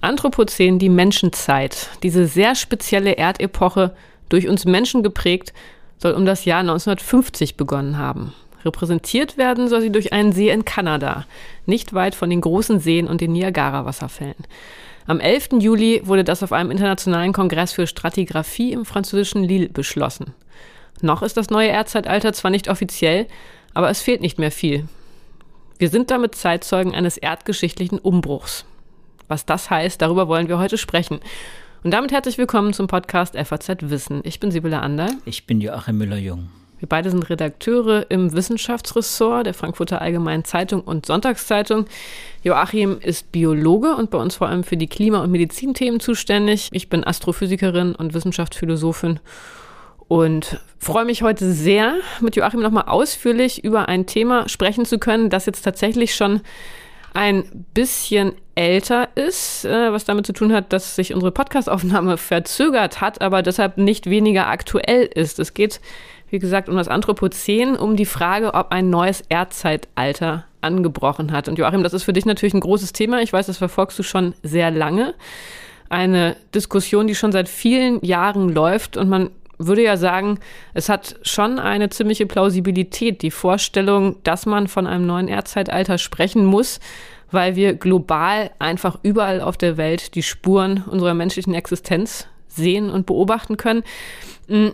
Anthropozän, die Menschenzeit, diese sehr spezielle Erdepoche, durch uns Menschen geprägt, soll um das Jahr 1950 begonnen haben. Repräsentiert werden soll sie durch einen See in Kanada, nicht weit von den großen Seen und den Niagara-Wasserfällen. Am 11. Juli wurde das auf einem internationalen Kongress für Stratigraphie im französischen Lille beschlossen. Noch ist das neue Erdzeitalter zwar nicht offiziell, aber es fehlt nicht mehr viel. Wir sind damit Zeitzeugen eines erdgeschichtlichen Umbruchs. Was das heißt, darüber wollen wir heute sprechen. Und damit herzlich willkommen zum Podcast FAZ Wissen. Ich bin Sibylle Ander. Ich bin Joachim Müller-Jung. Wir beide sind Redakteure im Wissenschaftsressort der Frankfurter Allgemeinen Zeitung und Sonntagszeitung. Joachim ist Biologe und bei uns vor allem für die Klima- und Medizinthemen zuständig. Ich bin Astrophysikerin und Wissenschaftsphilosophin und freue mich heute sehr, mit Joachim nochmal ausführlich über ein Thema sprechen zu können, das jetzt tatsächlich schon ein bisschen älter ist, äh, was damit zu tun hat, dass sich unsere Podcastaufnahme verzögert hat, aber deshalb nicht weniger aktuell ist. Es geht, wie gesagt, um das Anthropozän, um die Frage, ob ein neues Erdzeitalter angebrochen hat. Und Joachim, das ist für dich natürlich ein großes Thema. Ich weiß, das verfolgst du schon sehr lange. Eine Diskussion, die schon seit vielen Jahren läuft und man würde ja sagen, es hat schon eine ziemliche Plausibilität, die Vorstellung, dass man von einem neuen Erdzeitalter sprechen muss, weil wir global einfach überall auf der Welt die Spuren unserer menschlichen Existenz sehen und beobachten können. Hm,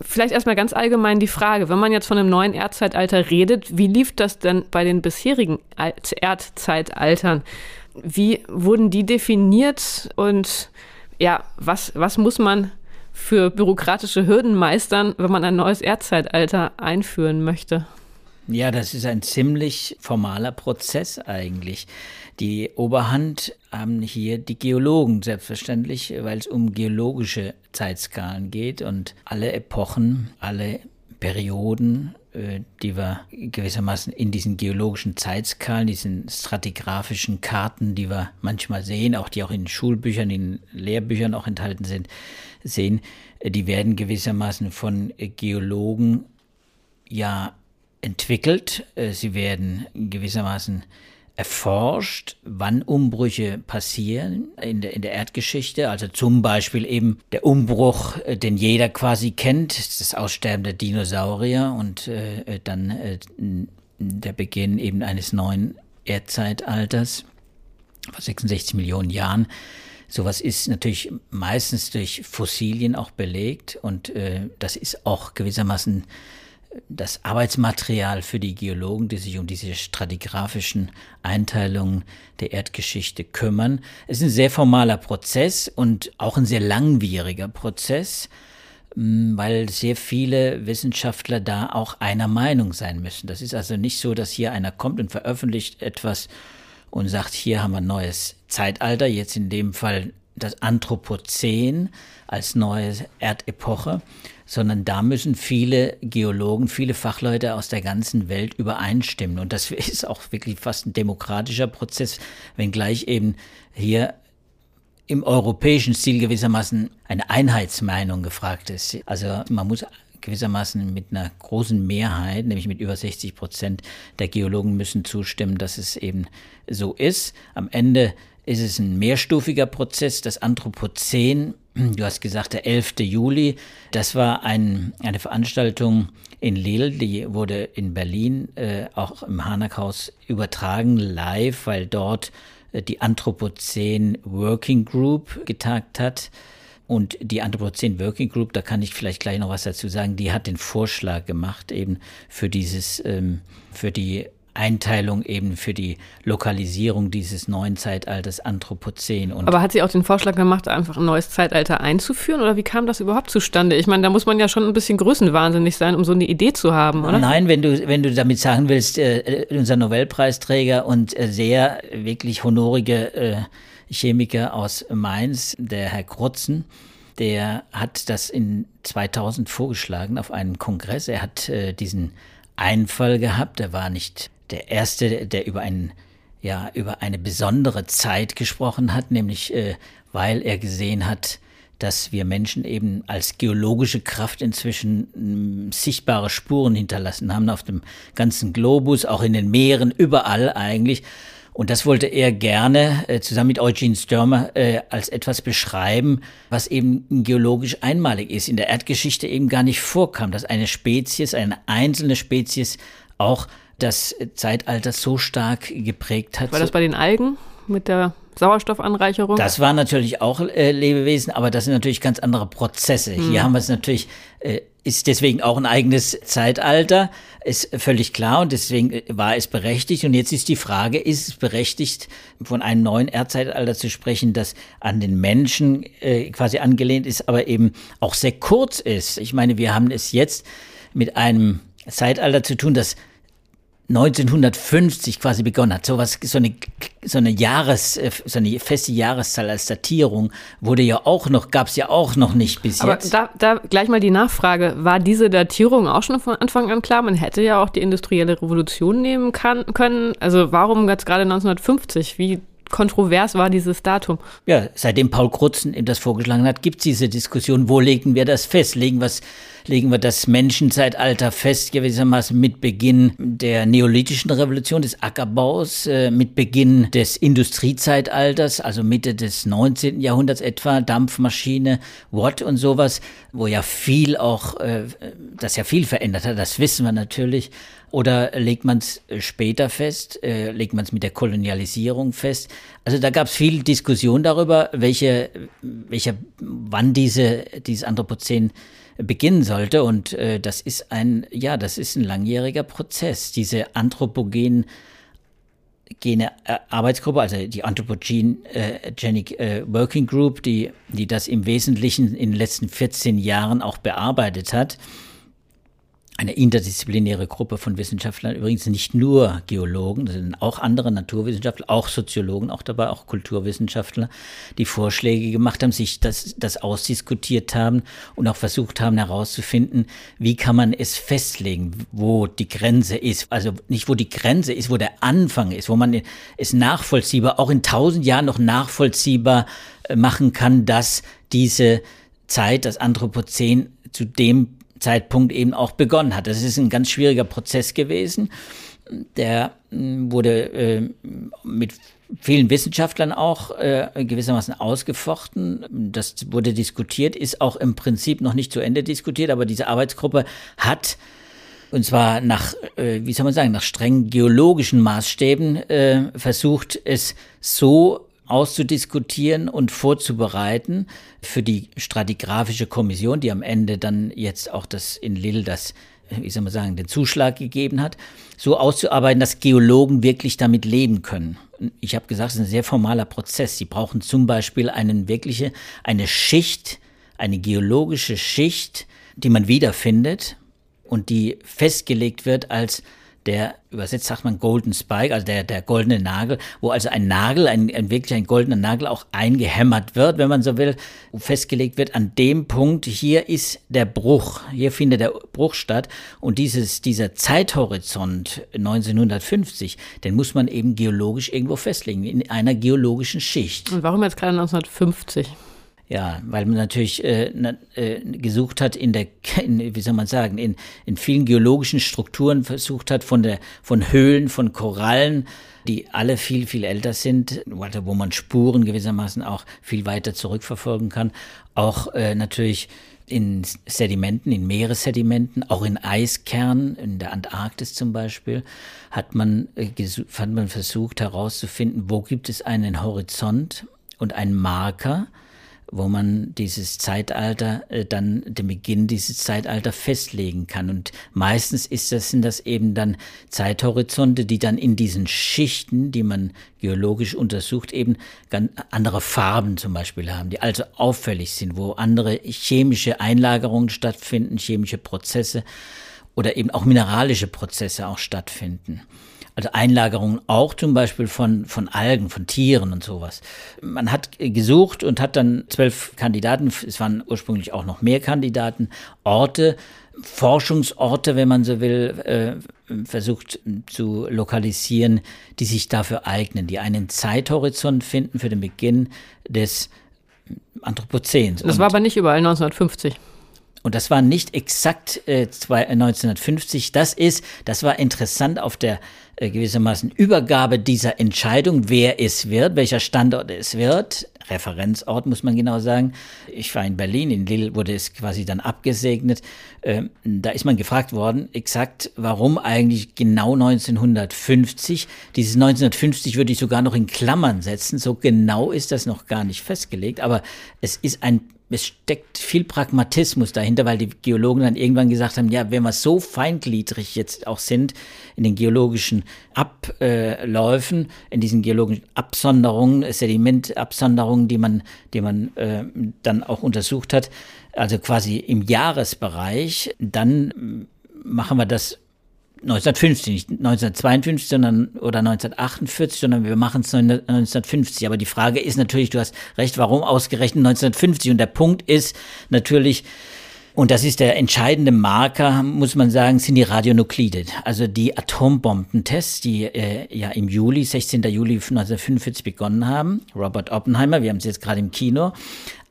vielleicht erstmal ganz allgemein die Frage, wenn man jetzt von einem neuen Erdzeitalter redet, wie lief das denn bei den bisherigen Erdzeitaltern? Wie wurden die definiert und ja, was, was muss man für bürokratische Hürden meistern, wenn man ein neues Erdzeitalter einführen möchte? Ja, das ist ein ziemlich formaler Prozess eigentlich. Die Oberhand haben hier die Geologen selbstverständlich, weil es um geologische Zeitskalen geht und alle Epochen, alle Perioden, die wir gewissermaßen in diesen geologischen Zeitskalen, diesen stratigraphischen Karten, die wir manchmal sehen, auch die auch in Schulbüchern, in Lehrbüchern auch enthalten sind, sehen, äh, die werden gewissermaßen von Geologen ja entwickelt. Äh, sie werden gewissermaßen erforscht, wann Umbrüche passieren in der, in der Erdgeschichte. Also zum Beispiel eben der Umbruch, äh, den jeder quasi kennt, das Aussterben der Dinosaurier und äh, dann äh, der Beginn eben eines neuen Erdzeitalters vor 66 Millionen Jahren. Sowas ist natürlich meistens durch Fossilien auch belegt und äh, das ist auch gewissermaßen das Arbeitsmaterial für die Geologen, die sich um diese stratigraphischen Einteilungen der Erdgeschichte kümmern. Es ist ein sehr formaler Prozess und auch ein sehr langwieriger Prozess, mm, weil sehr viele Wissenschaftler da auch einer Meinung sein müssen. Das ist also nicht so, dass hier einer kommt und veröffentlicht etwas und sagt, hier haben wir ein neues Zeitalter, jetzt in dem Fall das Anthropozän als neue Erdepoche, sondern da müssen viele Geologen, viele Fachleute aus der ganzen Welt übereinstimmen. Und das ist auch wirklich fast ein demokratischer Prozess, wenngleich eben hier im europäischen Stil gewissermaßen eine Einheitsmeinung gefragt ist. Also man muss gewissermaßen mit einer großen Mehrheit, nämlich mit über 60 Prozent der Geologen müssen zustimmen, dass es eben so ist. Am Ende ist es ein mehrstufiger Prozess. Das Anthropozän, du hast gesagt, der 11. Juli, das war ein, eine Veranstaltung in Lille, die wurde in Berlin äh, auch im Hanakhaus übertragen, live, weil dort äh, die Anthropozän Working Group getagt hat. Und die Anthropozän Working Group, da kann ich vielleicht gleich noch was dazu sagen, die hat den Vorschlag gemacht eben für dieses, ähm, für die Einteilung eben für die Lokalisierung dieses neuen Zeitalters Anthropozän. Und Aber hat sie auch den Vorschlag gemacht, einfach ein neues Zeitalter einzuführen oder wie kam das überhaupt zustande? Ich meine, da muss man ja schon ein bisschen größenwahnsinnig sein, um so eine Idee zu haben, oder? Nein, wenn du, wenn du damit sagen willst, äh, unser Nobelpreisträger und äh, sehr wirklich honorige äh, Chemiker aus Mainz, der Herr Krutzen, der hat das in 2000 vorgeschlagen auf einem Kongress. Er hat äh, diesen Einfall gehabt. Er war nicht der erste, der über einen ja über eine besondere Zeit gesprochen hat, nämlich äh, weil er gesehen hat, dass wir Menschen eben als geologische Kraft inzwischen hm, sichtbare Spuren hinterlassen haben auf dem ganzen Globus, auch in den Meeren, überall eigentlich. Und das wollte er gerne äh, zusammen mit Eugene Stürmer äh, als etwas beschreiben, was eben geologisch einmalig ist, in der Erdgeschichte eben gar nicht vorkam, dass eine Spezies, eine einzelne Spezies auch das Zeitalter so stark geprägt hat. War das bei den Algen mit der Sauerstoffanreicherung? Das war natürlich auch äh, Lebewesen, aber das sind natürlich ganz andere Prozesse. Hm. Hier haben wir es natürlich, äh, ist deswegen auch ein eigenes Zeitalter, ist völlig klar und deswegen äh, war es berechtigt. Und jetzt ist die Frage, ist es berechtigt, von einem neuen Erdzeitalter zu sprechen, das an den Menschen äh, quasi angelehnt ist, aber eben auch sehr kurz ist. Ich meine, wir haben es jetzt mit einem Zeitalter zu tun, das 1950 quasi begonnen hat. So was, so eine, so eine Jahres, äh, so eine feste Jahreszahl als Datierung wurde ja auch noch, gab es ja auch noch nicht bis Aber jetzt. Da, da gleich mal die Nachfrage. War diese Datierung auch schon von Anfang an klar? Man hätte ja auch die industrielle Revolution nehmen kann, können. Also warum jetzt gerade 1950? Wie kontrovers war dieses Datum? Ja, seitdem Paul Krutzen eben das vorgeschlagen hat, gibt es diese Diskussion, wo legen wir das fest? Legen wir es legen wir das Menschenzeitalter fest, gewissermaßen mit Beginn der neolithischen Revolution des Ackerbaus, äh, mit Beginn des Industriezeitalters, also Mitte des 19. Jahrhunderts etwa, Dampfmaschine, Watt und sowas, wo ja viel auch, äh, das ja viel verändert hat, das wissen wir natürlich. Oder legt man es später fest, äh, legt man es mit der Kolonialisierung fest? Also da gab es viel Diskussion darüber, welche, welcher, wann diese, dieses Anthropozän beginnen sollte. Und äh, das ist ein, ja, das ist ein langjähriger Prozess. Diese anthropogenen Gene äh, Arbeitsgruppe, also die Anthropogenic äh, Working Group, die, die das im Wesentlichen in den letzten 14 Jahren auch bearbeitet hat, eine interdisziplinäre Gruppe von Wissenschaftlern, übrigens nicht nur Geologen, sondern auch andere Naturwissenschaftler, auch Soziologen, auch dabei, auch Kulturwissenschaftler, die Vorschläge gemacht haben, sich das, das ausdiskutiert haben und auch versucht haben herauszufinden, wie kann man es festlegen, wo die Grenze ist. Also nicht wo die Grenze ist, wo der Anfang ist, wo man es nachvollziehbar, auch in tausend Jahren noch nachvollziehbar äh, machen kann, dass diese Zeit, das Anthropozän zu dem Zeitpunkt eben auch begonnen hat. Das ist ein ganz schwieriger Prozess gewesen. Der hm, wurde äh, mit vielen Wissenschaftlern auch äh, gewissermaßen ausgefochten. Das wurde diskutiert, ist auch im Prinzip noch nicht zu Ende diskutiert, aber diese Arbeitsgruppe hat und zwar nach, äh, wie soll man sagen, nach strengen geologischen Maßstäben äh, versucht, es so auszudiskutieren und vorzubereiten für die stratigraphische Kommission, die am Ende dann jetzt auch das in Lille das wie soll man sagen, den Zuschlag gegeben hat, so auszuarbeiten, dass Geologen wirklich damit leben können. Ich habe gesagt, es ist ein sehr formaler Prozess. Sie brauchen zum Beispiel einen wirkliche, eine Schicht, eine geologische Schicht, die man wiederfindet und die festgelegt wird als der, übersetzt sagt man Golden Spike, also der, der goldene Nagel, wo also ein Nagel, ein, ein wirklich ein goldener Nagel auch eingehämmert wird, wenn man so will, festgelegt wird, an dem Punkt, hier ist der Bruch, hier findet der Bruch statt und dieses, dieser Zeithorizont 1950, den muss man eben geologisch irgendwo festlegen, in einer geologischen Schicht. Und warum jetzt gerade 1950? Ja, weil man natürlich äh, äh, gesucht hat in der, in, wie soll man sagen, in, in vielen geologischen Strukturen versucht hat, von der, von Höhlen, von Korallen, die alle viel, viel älter sind, wo man Spuren gewissermaßen auch viel weiter zurückverfolgen kann, auch äh, natürlich in Sedimenten, in Meeressedimenten, auch in Eiskernen, in der Antarktis zum Beispiel, hat man, äh, hat man versucht herauszufinden, wo gibt es einen Horizont und einen Marker, wo man dieses Zeitalter, äh, dann den Beginn dieses Zeitalter festlegen kann. Und meistens ist das, sind das eben dann Zeithorizonte, die dann in diesen Schichten, die man geologisch untersucht, eben ganz andere Farben zum Beispiel haben, die also auffällig sind, wo andere chemische Einlagerungen stattfinden, chemische Prozesse oder eben auch mineralische Prozesse auch stattfinden also Einlagerungen auch zum Beispiel von, von Algen, von Tieren und sowas. Man hat gesucht und hat dann zwölf Kandidaten, es waren ursprünglich auch noch mehr Kandidaten, Orte, Forschungsorte, wenn man so will, äh, versucht zu lokalisieren, die sich dafür eignen, die einen Zeithorizont finden für den Beginn des Anthropozän. Das war aber nicht überall 1950. Und das war nicht exakt äh, 1950. Das ist, das war interessant auf der äh, gewissermaßen Übergabe dieser Entscheidung, wer es wird, welcher Standort es wird. Referenzort muss man genau sagen. Ich war in Berlin, in Lille wurde es quasi dann abgesegnet. Ähm, da ist man gefragt worden, exakt, warum eigentlich genau 1950. Dieses 1950 würde ich sogar noch in Klammern setzen. So genau ist das noch gar nicht festgelegt, aber es ist ein es steckt viel Pragmatismus dahinter, weil die Geologen dann irgendwann gesagt haben, ja, wenn wir so feingliedrig jetzt auch sind in den geologischen Abläufen, in diesen geologischen Absonderungen, Sedimentabsonderungen, die man, die man äh, dann auch untersucht hat, also quasi im Jahresbereich, dann machen wir das 1950, nicht 1952 sondern, oder 1948, sondern wir machen es 1950. Aber die Frage ist natürlich, du hast recht, warum ausgerechnet 1950? Und der Punkt ist natürlich, und das ist der entscheidende Marker, muss man sagen, sind die Radionuklide. Also die Atombombentests, die äh, ja im Juli, 16. Juli 1945 begonnen haben. Robert Oppenheimer, wir haben es jetzt gerade im Kino.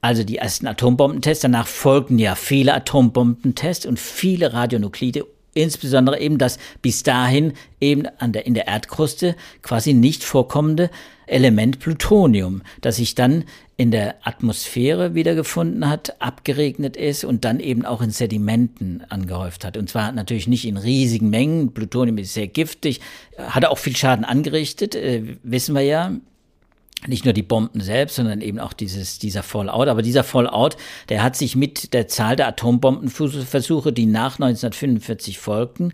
Also die ersten Atombombentests. Danach folgten ja viele Atombombentests und viele Radionuklide insbesondere eben das bis dahin eben an der, in der Erdkruste quasi nicht vorkommende Element Plutonium, das sich dann in der Atmosphäre wiedergefunden hat, abgeregnet ist und dann eben auch in Sedimenten angehäuft hat. Und zwar natürlich nicht in riesigen Mengen. Plutonium ist sehr giftig, hat auch viel Schaden angerichtet, äh, wissen wir ja nicht nur die Bomben selbst, sondern eben auch dieses, dieser Fallout. Aber dieser Fallout, der hat sich mit der Zahl der Atombombenversuche, die nach 1945 folgten,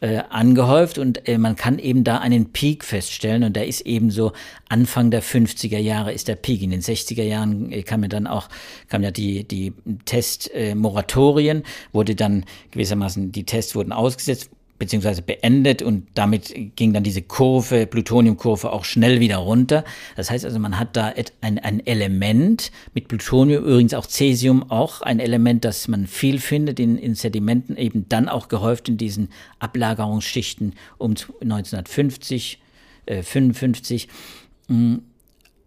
äh, angehäuft und äh, man kann eben da einen Peak feststellen und der ist eben so Anfang der 50er Jahre ist der Peak. In den 60er Jahren äh, kam ja dann auch, kam ja die, die Testmoratorien, wurde dann gewissermaßen, die Tests wurden ausgesetzt, beziehungsweise beendet und damit ging dann diese Kurve, Plutoniumkurve auch schnell wieder runter. Das heißt also, man hat da ein, ein Element mit Plutonium, übrigens auch Cäsium, auch ein Element, das man viel findet in, in Sedimenten, eben dann auch gehäuft in diesen Ablagerungsschichten um 1950, äh, 55.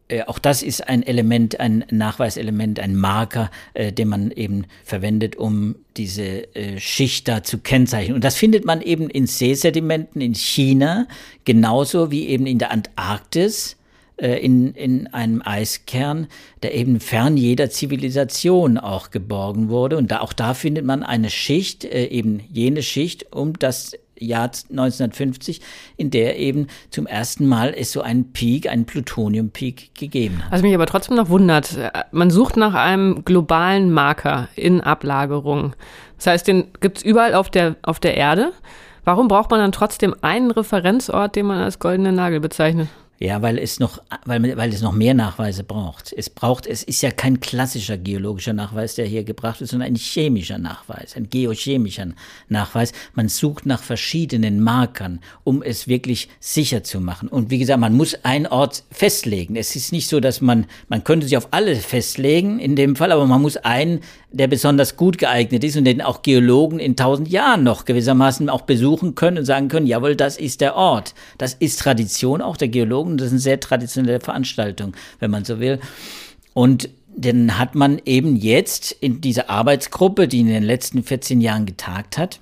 Äh, auch das ist ein Element, ein Nachweiselement, ein Marker, äh, den man eben verwendet, um diese äh, Schicht da zu kennzeichnen. Und das findet man eben in Seesedimenten in China, genauso wie eben in der Antarktis, äh, in, in einem Eiskern, der eben fern jeder Zivilisation auch geborgen wurde. Und da, auch da findet man eine Schicht, äh, eben jene Schicht um das Jahr 1950, in der eben zum ersten Mal es so einen Peak, einen Plutonium-Peak gegeben hat. Was mich aber trotzdem noch wundert, man sucht nach einem globalen Marker in Ablagerung. Das heißt, den gibt es überall auf der, auf der Erde. Warum braucht man dann trotzdem einen Referenzort, den man als goldene Nagel bezeichnet? Ja, weil es noch, weil, weil es noch mehr Nachweise braucht. Es braucht, es ist ja kein klassischer geologischer Nachweis, der hier gebracht wird, sondern ein chemischer Nachweis, ein geochemischer Nachweis. Man sucht nach verschiedenen Markern, um es wirklich sicher zu machen. Und wie gesagt, man muss einen Ort festlegen. Es ist nicht so, dass man, man könnte sich auf alle festlegen in dem Fall, aber man muss einen der besonders gut geeignet ist und den auch Geologen in tausend Jahren noch gewissermaßen auch besuchen können und sagen können, jawohl, das ist der Ort. Das ist Tradition auch der Geologen. Das ist eine sehr traditionelle Veranstaltung, wenn man so will. Und dann hat man eben jetzt in dieser Arbeitsgruppe, die in den letzten 14 Jahren getagt hat,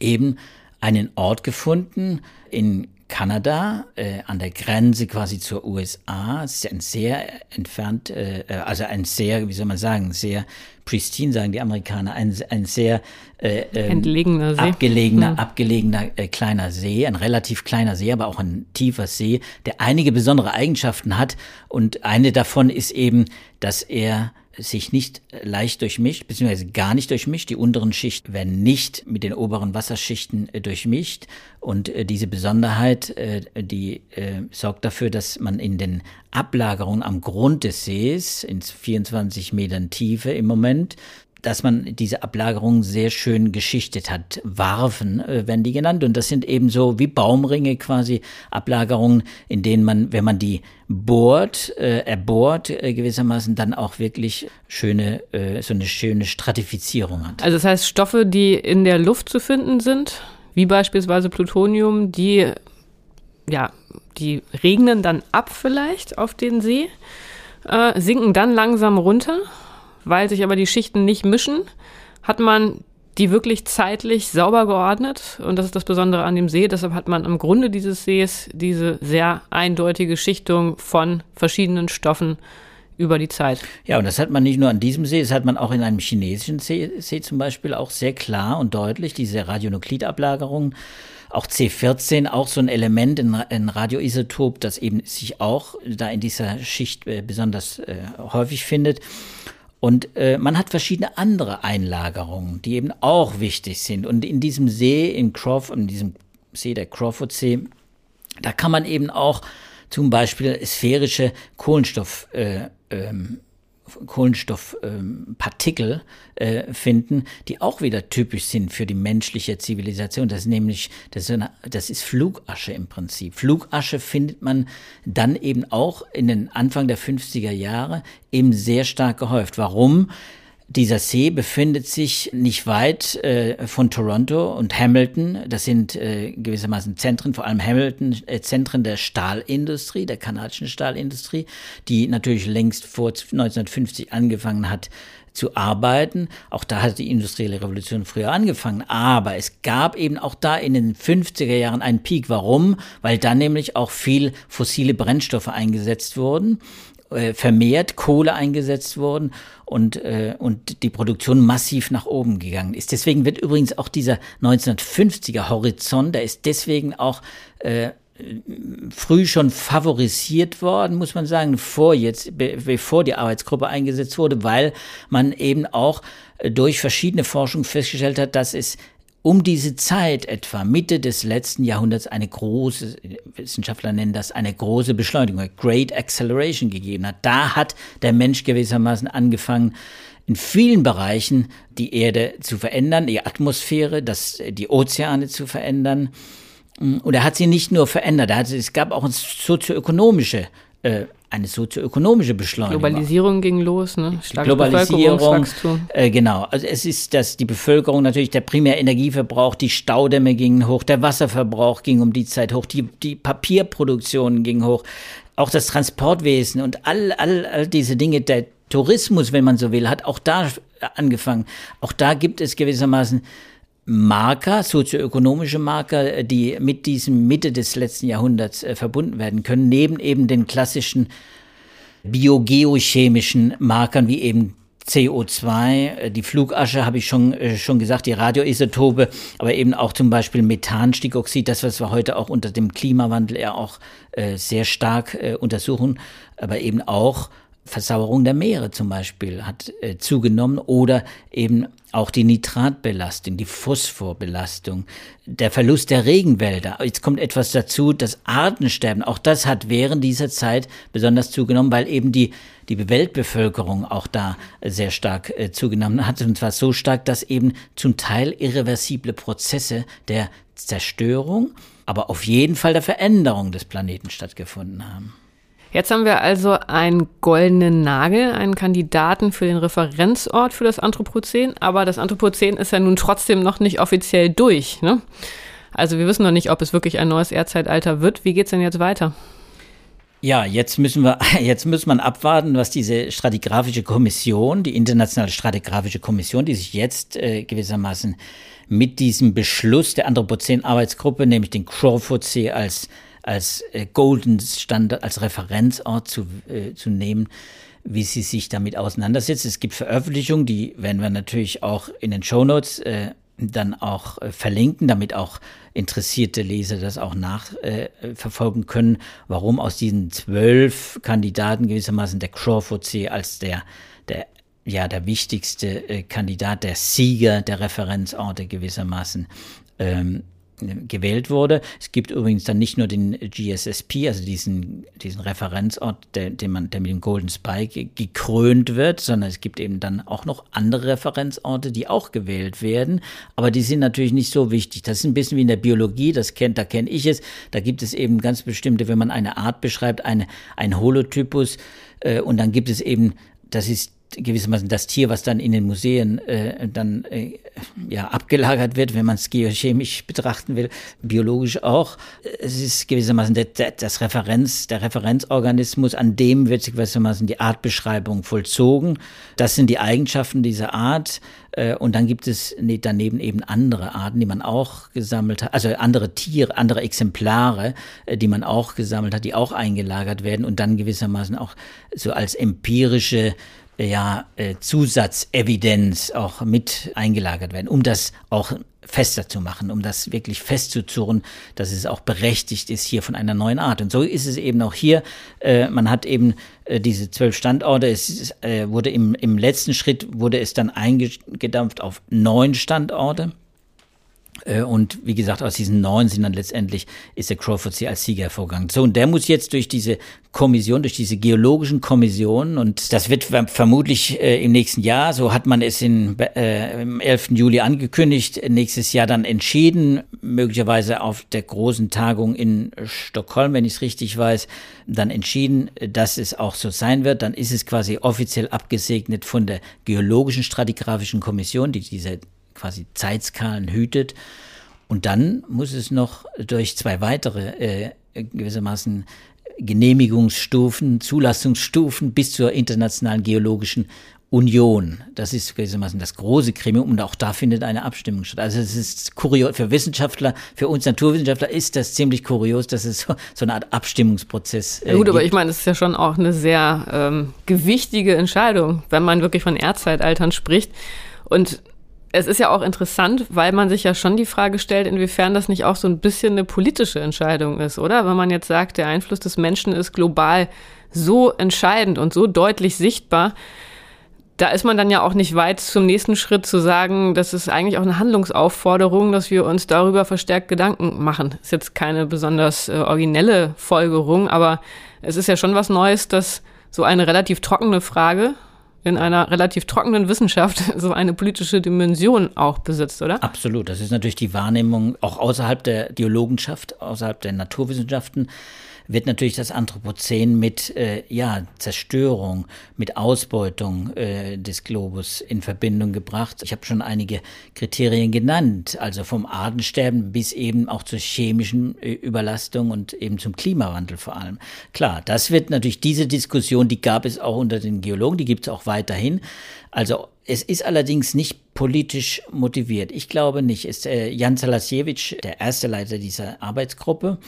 eben einen Ort gefunden in Kanada, äh, an der Grenze quasi zur USA. Es ist ein sehr entfernt, äh, äh, also ein sehr, wie soll man sagen, sehr pristine, sagen die Amerikaner, ein, ein sehr äh, ähm, entlegener See. abgelegener, hm. abgelegener äh, kleiner See, ein relativ kleiner See, aber auch ein tiefer See, der einige besondere Eigenschaften hat. Und eine davon ist eben, dass er sich nicht leicht durchmischt, beziehungsweise gar nicht durchmischt. Die unteren Schichten werden nicht mit den oberen Wasserschichten äh, durchmischt. Und äh, diese Besonderheit, äh, die sorgt dafür, dass man in den Ablagerungen am Grund des Sees, in 24 Metern Tiefe im Moment, dass man diese Ablagerungen sehr schön geschichtet hat. Warfen äh, werden die genannt und das sind eben so wie Baumringe quasi Ablagerungen, in denen man, wenn man die bohrt, äh, erbohrt äh, gewissermaßen, dann auch wirklich schöne, äh, so eine schöne Stratifizierung hat. Also das heißt Stoffe, die in der Luft zu finden sind, wie beispielsweise Plutonium, die ja, die regnen dann ab vielleicht auf den See äh, sinken dann langsam runter, weil sich aber die Schichten nicht mischen, hat man die wirklich zeitlich sauber geordnet. Und das ist das Besondere an dem See. Deshalb hat man am Grunde dieses Sees diese sehr eindeutige Schichtung von verschiedenen Stoffen über die Zeit. Ja, und das hat man nicht nur an diesem See, das hat man auch in einem chinesischen See, See zum Beispiel auch sehr klar und deutlich, diese Radionuklidablagerung. Auch C14, auch so ein Element in, in Radioisotop, das eben sich auch da in dieser Schicht äh, besonders äh, häufig findet. Und äh, man hat verschiedene andere Einlagerungen, die eben auch wichtig sind. Und in diesem See, in Crawford, in diesem See, der Crawfordsee, da kann man eben auch zum Beispiel sphärische Kohlenstoff, äh, ähm, Kohlenstoffpartikel ähm, äh, finden, die auch wieder typisch sind für die menschliche Zivilisation. Das ist nämlich, das ist, eine, das ist Flugasche im Prinzip. Flugasche findet man dann eben auch in den Anfang der 50er Jahre eben sehr stark gehäuft. Warum? Dieser See befindet sich nicht weit äh, von Toronto und Hamilton. Das sind äh, gewissermaßen Zentren, vor allem Hamilton, äh, Zentren der Stahlindustrie, der kanadischen Stahlindustrie, die natürlich längst vor 1950 angefangen hat zu arbeiten. Auch da hat die industrielle Revolution früher angefangen. Aber es gab eben auch da in den 50er Jahren einen Peak. Warum? Weil dann nämlich auch viel fossile Brennstoffe eingesetzt wurden äh, vermehrt Kohle eingesetzt worden und, äh, und die Produktion massiv nach oben gegangen ist. Deswegen wird übrigens auch dieser 1950er Horizont, der ist deswegen auch äh, früh schon favorisiert worden, muss man sagen, vor jetzt, bevor die Arbeitsgruppe eingesetzt wurde, weil man eben auch äh, durch verschiedene Forschungen festgestellt hat, dass es um diese Zeit etwa Mitte des letzten Jahrhunderts eine große, Wissenschaftler nennen das eine große Beschleunigung, Great Acceleration gegeben hat. Da hat der Mensch gewissermaßen angefangen, in vielen Bereichen die Erde zu verändern, die Atmosphäre, das, die Ozeane zu verändern. Und er hat sie nicht nur verändert, er hat, es gab auch sozioökonomische äh, eine sozioökonomische Beschleunigung. Globalisierung ging los, ne? Starkes Globalisierung, äh, genau. Also es ist, dass die Bevölkerung natürlich der primäre Energieverbrauch, die Staudämme gingen hoch, der Wasserverbrauch ging um die Zeit hoch, die, die Papierproduktion ging hoch, auch das Transportwesen und all, all, all diese Dinge, der Tourismus, wenn man so will, hat auch da angefangen. Auch da gibt es gewissermaßen Marker, sozioökonomische Marker, die mit diesem Mitte des letzten Jahrhunderts äh, verbunden werden können, neben eben den klassischen biogeochemischen Markern wie eben CO2, äh, die Flugasche habe ich schon, äh, schon gesagt, die Radioisotope, aber eben auch zum Beispiel Methanstickoxid, das, was wir heute auch unter dem Klimawandel ja auch äh, sehr stark äh, untersuchen, aber eben auch Versauerung der Meere zum Beispiel hat äh, zugenommen oder eben auch die Nitratbelastung, die Phosphorbelastung, der Verlust der Regenwälder. Jetzt kommt etwas dazu, das Artensterben. Auch das hat während dieser Zeit besonders zugenommen, weil eben die, die Weltbevölkerung auch da sehr stark äh, zugenommen hat. Und zwar so stark, dass eben zum Teil irreversible Prozesse der Zerstörung, aber auf jeden Fall der Veränderung des Planeten stattgefunden haben. Jetzt haben wir also einen goldenen Nagel, einen Kandidaten für den Referenzort für das Anthropozän, aber das Anthropozän ist ja nun trotzdem noch nicht offiziell durch. Ne? Also wir wissen noch nicht, ob es wirklich ein neues Erdzeitalter wird. Wie geht es denn jetzt weiter? Ja, jetzt müssen wir, jetzt muss man abwarten, was diese stratigraphische Kommission, die internationale stratigraphische Kommission, die sich jetzt äh, gewissermaßen mit diesem Beschluss der Anthropozän-Arbeitsgruppe, nämlich den Crawfordsee als als äh, Golden Standard, als Referenzort zu, äh, zu nehmen, wie sie sich damit auseinandersetzt. Es gibt Veröffentlichungen, die werden wir natürlich auch in den Show Notes äh, dann auch äh, verlinken, damit auch interessierte Leser das auch nachverfolgen äh, können, warum aus diesen zwölf Kandidaten gewissermaßen der Crawford See als der, der ja, der wichtigste Kandidat, der Sieger der Referenzorte gewissermaßen ähm, gewählt wurde. Es gibt übrigens dann nicht nur den GSSP, also diesen, diesen Referenzort, der, den man, der mit dem Golden Spike gekrönt wird, sondern es gibt eben dann auch noch andere Referenzorte, die auch gewählt werden. Aber die sind natürlich nicht so wichtig. Das ist ein bisschen wie in der Biologie, das kennt, da kenne ich es. Da gibt es eben ganz bestimmte, wenn man eine Art beschreibt, eine, ein Holotypus, äh, und dann gibt es eben, das ist gewissermaßen das Tier, was dann in den Museen äh, dann äh, ja abgelagert wird, wenn man es geochemisch betrachten will, biologisch auch. Es ist gewissermaßen der, der, das Referenz, der Referenzorganismus, an dem wird gewissermaßen die Artbeschreibung vollzogen. Das sind die Eigenschaften dieser Art. Äh, und dann gibt es daneben eben andere Arten, die man auch gesammelt hat, also andere Tiere, andere Exemplare, äh, die man auch gesammelt hat, die auch eingelagert werden und dann gewissermaßen auch so als empirische ja, äh, Zusatzevidenz auch mit eingelagert werden, um das auch fester zu machen, um das wirklich festzuzurren, dass es auch berechtigt ist hier von einer neuen Art. Und so ist es eben auch hier. Äh, man hat eben äh, diese zwölf Standorte. Es äh, wurde im, im letzten Schritt wurde es dann eingedampft auf neun Standorte. Äh, und wie gesagt, aus diesen neun sind dann letztendlich ist der Crawford C als Sieger hervorgegangen. So, und der muss jetzt durch diese Kommission, durch diese geologischen Kommissionen, und das wird vermutlich äh, im nächsten Jahr, so hat man es in, äh, im 11. Juli angekündigt, nächstes Jahr dann entschieden, möglicherweise auf der großen Tagung in Stockholm, wenn ich es richtig weiß, dann entschieden, dass es auch so sein wird. Dann ist es quasi offiziell abgesegnet von der Geologischen Stratigraphischen Kommission, die diese quasi Zeitskalen hütet. Und dann muss es noch durch zwei weitere äh, gewissermaßen Genehmigungsstufen, Zulassungsstufen bis zur Internationalen Geologischen Union. Das ist gewissermaßen das große Gremium und auch da findet eine Abstimmung statt. Also es ist kurios, für Wissenschaftler, für uns Naturwissenschaftler ist das ziemlich kurios, dass es so, so eine Art Abstimmungsprozess äh, ja, Gut, gibt. aber ich meine, es ist ja schon auch eine sehr ähm, gewichtige Entscheidung, wenn man wirklich von Erdzeitaltern spricht. Und es ist ja auch interessant, weil man sich ja schon die Frage stellt, inwiefern das nicht auch so ein bisschen eine politische Entscheidung ist, oder? Wenn man jetzt sagt, der Einfluss des Menschen ist global so entscheidend und so deutlich sichtbar, da ist man dann ja auch nicht weit zum nächsten Schritt zu sagen, das ist eigentlich auch eine Handlungsaufforderung, dass wir uns darüber verstärkt Gedanken machen. Ist jetzt keine besonders äh, originelle Folgerung, aber es ist ja schon was Neues, dass so eine relativ trockene Frage in einer relativ trockenen Wissenschaft so eine politische Dimension auch besitzt, oder? Absolut. Das ist natürlich die Wahrnehmung auch außerhalb der Geologenschaft, außerhalb der Naturwissenschaften wird natürlich das Anthropozän mit äh, ja, Zerstörung, mit Ausbeutung äh, des Globus in Verbindung gebracht. Ich habe schon einige Kriterien genannt, also vom Artensterben bis eben auch zur chemischen äh, Überlastung und eben zum Klimawandel vor allem. Klar, das wird natürlich diese Diskussion, die gab es auch unter den Geologen, die gibt es auch weiterhin. Also es ist allerdings nicht politisch motiviert. Ich glaube nicht. Ist äh, Jan Salasiewicz, der erste Leiter dieser Arbeitsgruppe,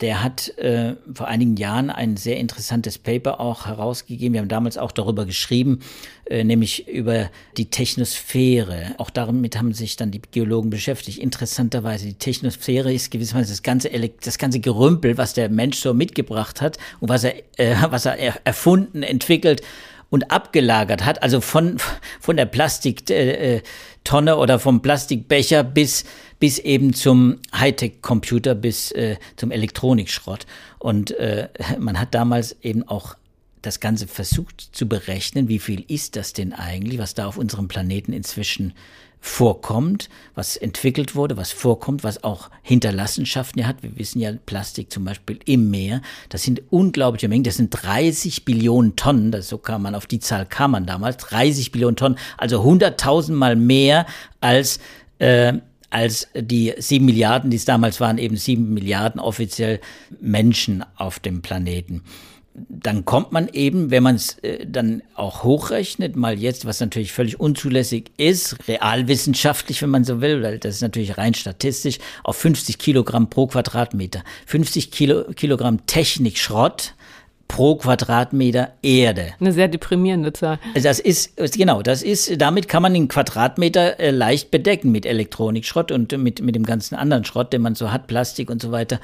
der hat äh, vor einigen Jahren ein sehr interessantes Paper auch herausgegeben. Wir haben damals auch darüber geschrieben, äh, nämlich über die Technosphäre. Auch damit haben sich dann die Geologen beschäftigt. Interessanterweise, die Technosphäre ist gewissermaßen das ganze, das ganze Gerümpel, was der Mensch so mitgebracht hat und was er, äh, was er erfunden, entwickelt und abgelagert hat, also von, von der Plastiktonne äh, oder vom Plastikbecher bis bis eben zum Hightech-Computer, bis äh, zum Elektronikschrott. Und äh, man hat damals eben auch das Ganze versucht zu berechnen, wie viel ist das denn eigentlich, was da auf unserem Planeten inzwischen vorkommt, was entwickelt wurde, was vorkommt, was auch Hinterlassenschaften hat. Wir wissen ja, Plastik zum Beispiel im Meer, das sind unglaubliche Mengen, das sind 30 Billionen Tonnen, das so kam man, auf die Zahl kam man damals, 30 Billionen Tonnen, also 100.000 Mal mehr als äh, als die sieben Milliarden, die es damals waren, eben sieben Milliarden offiziell Menschen auf dem Planeten. Dann kommt man eben, wenn man es äh, dann auch hochrechnet, mal jetzt, was natürlich völlig unzulässig ist, realwissenschaftlich, wenn man so will, weil das ist natürlich rein statistisch, auf 50 Kilogramm pro Quadratmeter. 50 Kilo, Kilogramm Technikschrott pro Quadratmeter Erde. Eine sehr deprimierende Zahl. Das ist, genau, das ist, damit kann man den Quadratmeter äh, leicht bedecken mit Elektronikschrott und mit, mit dem ganzen anderen Schrott, den man so hat, Plastik und so weiter.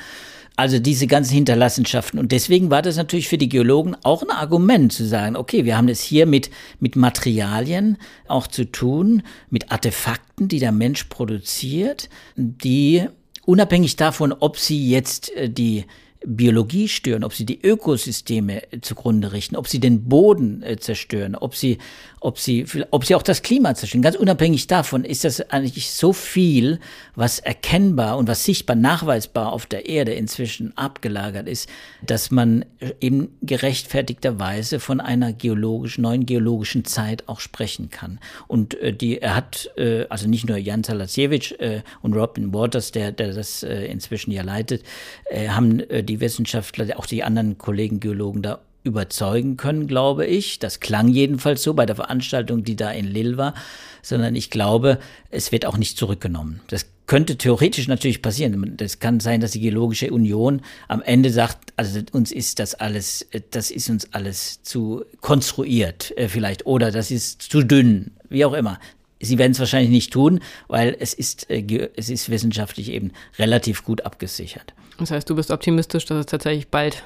Also diese ganzen Hinterlassenschaften. Und deswegen war das natürlich für die Geologen auch ein Argument zu sagen, okay, wir haben es hier mit, mit Materialien auch zu tun, mit Artefakten, die der Mensch produziert, die unabhängig davon, ob sie jetzt äh, die Biologie stören, ob sie die Ökosysteme zugrunde richten, ob sie den Boden äh, zerstören, ob sie, ob sie, ob sie auch das Klima zerstören. Ganz unabhängig davon ist das eigentlich so viel, was erkennbar und was sichtbar nachweisbar auf der Erde inzwischen abgelagert ist, dass man eben gerechtfertigterweise von einer geologischen, neuen geologischen Zeit auch sprechen kann. Und äh, die, er hat, äh, also nicht nur Jan Salasiewicz äh, und Robin Waters, der, der das äh, inzwischen ja leitet, äh, haben äh, die Wissenschaftler, auch die anderen Kollegen Geologen da überzeugen können, glaube ich. Das klang jedenfalls so bei der Veranstaltung, die da in Lille war, sondern ich glaube, es wird auch nicht zurückgenommen. Das könnte theoretisch natürlich passieren. Das kann sein, dass die Geologische Union am Ende sagt, also uns ist das alles, das ist uns alles zu konstruiert äh, vielleicht oder das ist zu dünn, wie auch immer. Sie werden es wahrscheinlich nicht tun, weil es ist, äh, es ist wissenschaftlich eben relativ gut abgesichert. Das heißt, du bist optimistisch, dass es tatsächlich bald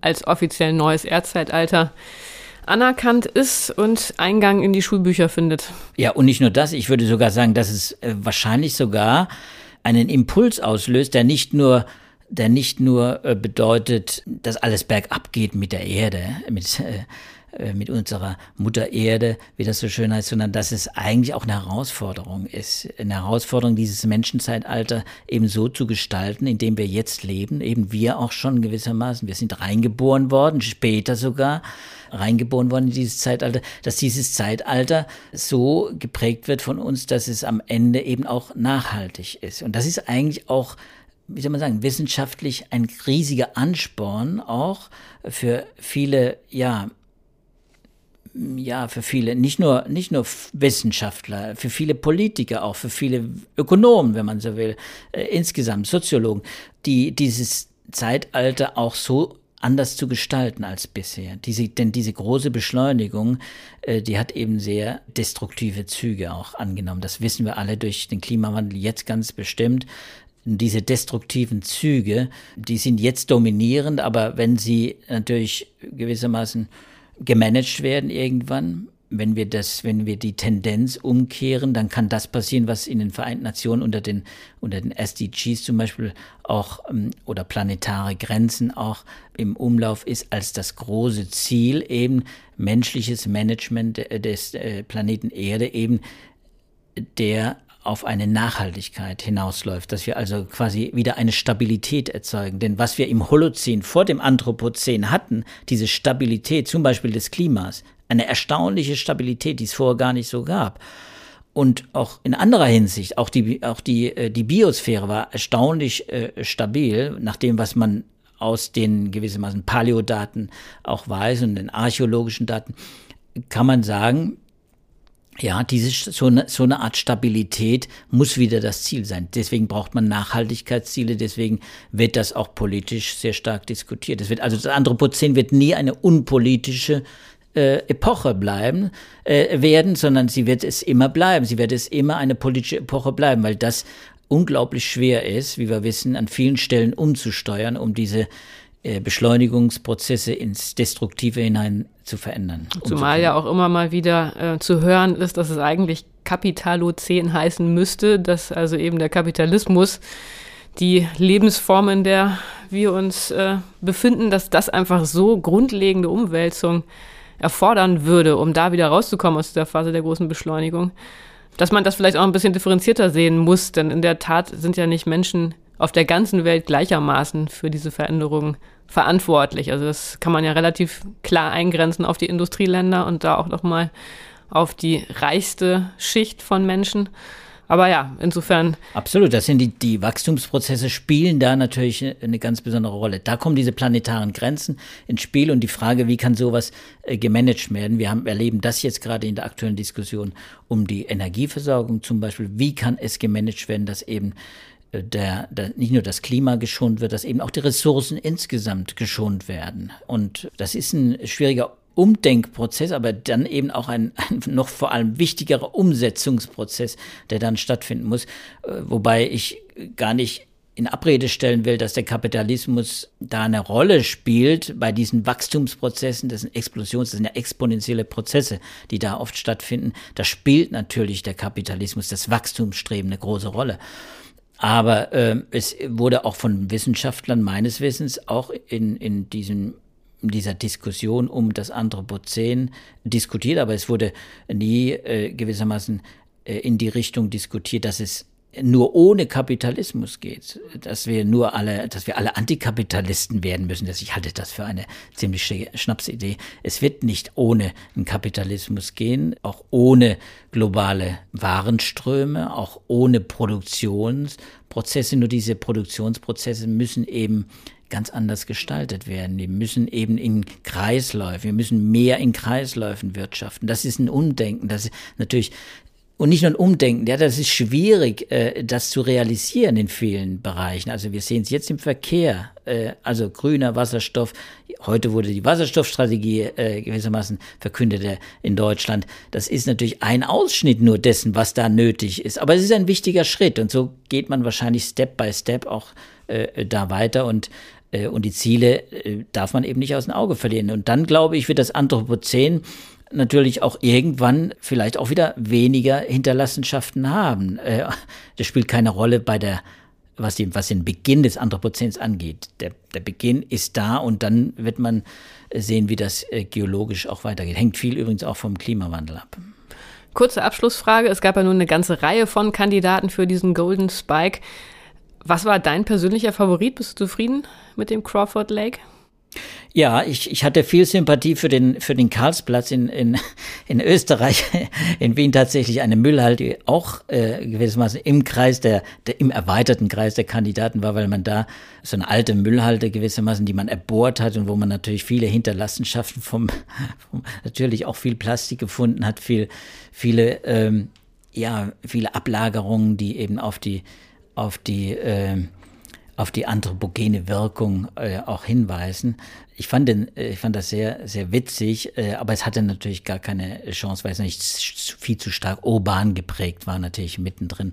als offiziell neues Erdzeitalter anerkannt ist und Eingang in die Schulbücher findet. Ja, und nicht nur das, ich würde sogar sagen, dass es äh, wahrscheinlich sogar einen Impuls auslöst, der nicht nur der nicht nur äh, bedeutet, dass alles bergab geht mit der Erde, mit äh, mit unserer Mutter Erde, wie das so schön heißt, sondern dass es eigentlich auch eine Herausforderung ist. Eine Herausforderung, dieses Menschenzeitalter eben so zu gestalten, in dem wir jetzt leben, eben wir auch schon gewissermaßen. Wir sind reingeboren worden, später sogar reingeboren worden in dieses Zeitalter, dass dieses Zeitalter so geprägt wird von uns, dass es am Ende eben auch nachhaltig ist. Und das ist eigentlich auch wie soll man sagen, wissenschaftlich ein riesiger Ansporn auch für viele, ja, ja, für viele, nicht nur, nicht nur Wissenschaftler, für viele Politiker, auch für viele Ökonomen, wenn man so will, äh, insgesamt Soziologen, die dieses Zeitalter auch so anders zu gestalten als bisher. Diese, denn diese große Beschleunigung, äh, die hat eben sehr destruktive Züge auch angenommen. Das wissen wir alle durch den Klimawandel jetzt ganz bestimmt. Diese destruktiven Züge, die sind jetzt dominierend, aber wenn sie natürlich gewissermaßen gemanagt werden irgendwann. Wenn wir das, wenn wir die Tendenz umkehren, dann kann das passieren, was in den Vereinten Nationen unter den, unter den SDGs zum Beispiel auch ähm, oder planetare Grenzen auch im Umlauf ist, als das große Ziel eben menschliches Management des äh, Planeten Erde eben der auf eine Nachhaltigkeit hinausläuft, dass wir also quasi wieder eine Stabilität erzeugen. Denn was wir im Holozän vor dem Anthropozän hatten, diese Stabilität zum Beispiel des Klimas, eine erstaunliche Stabilität, die es vorher gar nicht so gab. Und auch in anderer Hinsicht, auch die, auch die, äh, die Biosphäre war erstaunlich äh, stabil, nach dem, was man aus den gewissermaßen Paläodaten auch weiß und den archäologischen Daten, kann man sagen, ja, diese, so, eine, so eine Art Stabilität muss wieder das Ziel sein. Deswegen braucht man Nachhaltigkeitsziele, deswegen wird das auch politisch sehr stark diskutiert. Das wird, also das Anthropozän wird nie eine unpolitische äh, Epoche bleiben äh, werden, sondern sie wird es immer bleiben. Sie wird es immer eine politische Epoche bleiben, weil das unglaublich schwer ist, wie wir wissen, an vielen Stellen umzusteuern, um diese äh, Beschleunigungsprozesse ins Destruktive hinein zu verändern. Zumal ja auch immer mal wieder äh, zu hören ist, dass es eigentlich Kapitalozän heißen müsste, dass also eben der Kapitalismus die Lebensform, in der wir uns äh, befinden, dass das einfach so grundlegende Umwälzung erfordern würde, um da wieder rauszukommen aus der Phase der großen Beschleunigung. Dass man das vielleicht auch ein bisschen differenzierter sehen muss, denn in der Tat sind ja nicht Menschen auf der ganzen Welt gleichermaßen für diese Veränderungen verantwortlich. Also das kann man ja relativ klar eingrenzen auf die Industrieländer und da auch nochmal auf die reichste Schicht von Menschen. Aber ja, insofern. Absolut, das sind die, die Wachstumsprozesse spielen da natürlich eine ganz besondere Rolle. Da kommen diese planetaren Grenzen ins Spiel und die Frage, wie kann sowas äh, gemanagt werden? Wir haben, erleben das jetzt gerade in der aktuellen Diskussion um die Energieversorgung zum Beispiel. Wie kann es gemanagt werden, dass eben der, der, nicht nur das Klima geschont wird, dass eben auch die Ressourcen insgesamt geschont werden. Und das ist ein schwieriger Umdenkprozess, aber dann eben auch ein, ein, noch vor allem wichtigerer Umsetzungsprozess, der dann stattfinden muss. Äh, wobei ich gar nicht in Abrede stellen will, dass der Kapitalismus da eine Rolle spielt bei diesen Wachstumsprozessen, das sind Explosions, das sind ja exponentielle Prozesse, die da oft stattfinden. Da spielt natürlich der Kapitalismus, das Wachstumsstreben eine große Rolle. Aber äh, es wurde auch von Wissenschaftlern meines Wissens auch in, in diesem dieser Diskussion um das Anthropozän diskutiert, aber es wurde nie äh, gewissermaßen äh, in die Richtung diskutiert, dass es nur ohne Kapitalismus geht, dass wir nur alle, dass wir alle Antikapitalisten werden müssen. Ich halte das für eine ziemliche Schnapsidee. Es wird nicht ohne einen Kapitalismus gehen, auch ohne globale Warenströme, auch ohne Produktionsprozesse. Nur diese Produktionsprozesse müssen eben ganz anders gestaltet werden. Die müssen eben in Kreisläufen, wir müssen mehr in Kreisläufen wirtschaften. Das ist ein Umdenken. Das ist natürlich und nicht nur ein Umdenken, ja, das ist schwierig, äh, das zu realisieren in vielen Bereichen. Also wir sehen es jetzt im Verkehr, äh, also grüner Wasserstoff. Heute wurde die Wasserstoffstrategie äh, gewissermaßen verkündet in Deutschland. Das ist natürlich ein Ausschnitt nur dessen, was da nötig ist. Aber es ist ein wichtiger Schritt und so geht man wahrscheinlich Step by Step auch äh, da weiter und äh, und die Ziele äh, darf man eben nicht aus dem Auge verlieren. Und dann glaube ich, wird das Anthropozän natürlich auch irgendwann vielleicht auch wieder weniger Hinterlassenschaften haben. Äh, das spielt keine Rolle bei der, was, die, was den Beginn des Anthropozäns angeht. Der, der Beginn ist da und dann wird man sehen, wie das äh, geologisch auch weitergeht. Hängt viel übrigens auch vom Klimawandel ab. Kurze Abschlussfrage. Es gab ja nun eine ganze Reihe von Kandidaten für diesen Golden Spike. Was war dein persönlicher Favorit? Bist du zufrieden mit dem Crawford Lake? Ja, ich, ich hatte viel Sympathie für den, für den Karlsplatz in, in, in Österreich, in Wien tatsächlich eine Müllhalde, auch äh, gewissermaßen im Kreis der, der, im erweiterten Kreis der Kandidaten war, weil man da so eine alte Müllhalde gewissermaßen, die man erbohrt hat und wo man natürlich viele Hinterlassenschaften vom, vom natürlich auch viel Plastik gefunden hat, viel, viele, ähm, ja, viele Ablagerungen, die eben auf die, auf die, ähm, auf die anthropogene Wirkung äh, auch hinweisen. Ich fand, den, äh, ich fand das sehr, sehr witzig, äh, aber es hatte natürlich gar keine Chance, weil es nicht viel zu stark urban geprägt war, natürlich mittendrin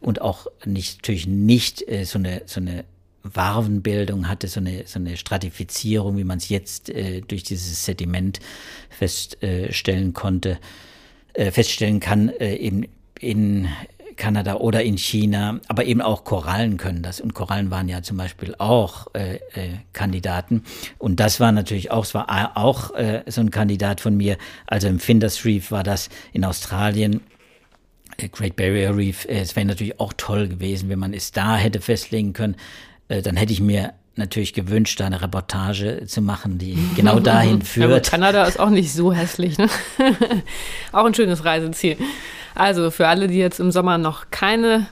und auch nicht, natürlich nicht äh, so eine, so eine Warvenbildung hatte, so eine, so eine Stratifizierung, wie man es jetzt äh, durch dieses Sediment feststellen konnte, äh, feststellen kann, äh, eben in Kanada oder in China, aber eben auch Korallen können das. Und Korallen waren ja zum Beispiel auch äh, äh, Kandidaten. Und das war natürlich auch, es war auch äh, so ein Kandidat von mir. Also im Finders Reef war das in Australien. Äh, Great Barrier Reef, äh, es wäre natürlich auch toll gewesen, wenn man es da hätte festlegen können. Dann hätte ich mir natürlich gewünscht, da eine Reportage zu machen, die genau dahin führt. Ja, Kanada ist auch nicht so hässlich, ne? auch ein schönes Reiseziel. Also für alle, die jetzt im Sommer noch keine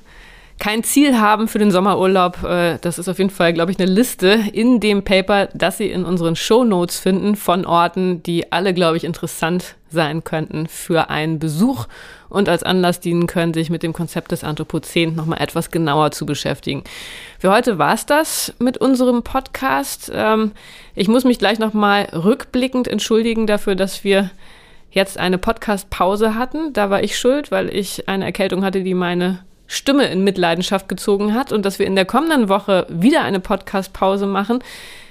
kein Ziel haben für den Sommerurlaub, äh, das ist auf jeden Fall, glaube ich, eine Liste in dem Paper, das Sie in unseren Show Notes finden von Orten, die alle, glaube ich, interessant sein könnten für einen Besuch und als Anlass dienen können, sich mit dem Konzept des Anthropozän nochmal etwas genauer zu beschäftigen. Für heute war es das mit unserem Podcast. Ähm, ich muss mich gleich nochmal rückblickend entschuldigen dafür, dass wir jetzt eine Podcast-Pause hatten. Da war ich schuld, weil ich eine Erkältung hatte, die meine Stimme in Mitleidenschaft gezogen hat. Und dass wir in der kommenden Woche wieder eine Podcast-Pause machen,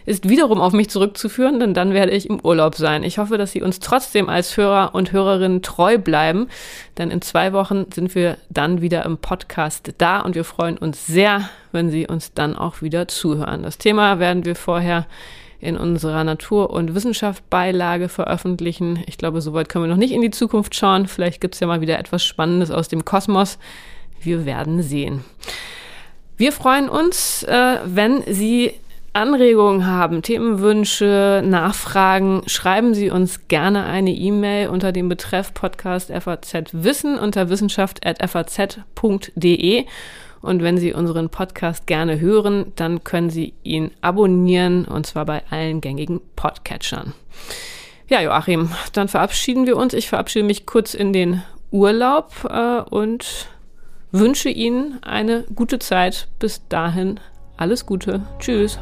ist wiederum auf mich zurückzuführen, denn dann werde ich im Urlaub sein. Ich hoffe, dass Sie uns trotzdem als Hörer und Hörerinnen treu bleiben, denn in zwei Wochen sind wir dann wieder im Podcast da und wir freuen uns sehr, wenn Sie uns dann auch wieder zuhören. Das Thema werden wir vorher in unserer Natur- und Wissenschaft-Beilage veröffentlichen. Ich glaube, soweit können wir noch nicht in die Zukunft schauen. Vielleicht gibt es ja mal wieder etwas Spannendes aus dem Kosmos. Wir werden sehen. Wir freuen uns, äh, wenn Sie Anregungen haben, Themenwünsche, Nachfragen, schreiben Sie uns gerne eine E-Mail unter dem Betreff Podcast FAZ Wissen unter wissenschaft.faz.de und wenn Sie unseren Podcast gerne hören, dann können Sie ihn abonnieren und zwar bei allen gängigen Podcatchern. Ja, Joachim, dann verabschieden wir uns. Ich verabschiede mich kurz in den Urlaub äh, und wünsche Ihnen eine gute Zeit. Bis dahin alles Gute. Tschüss.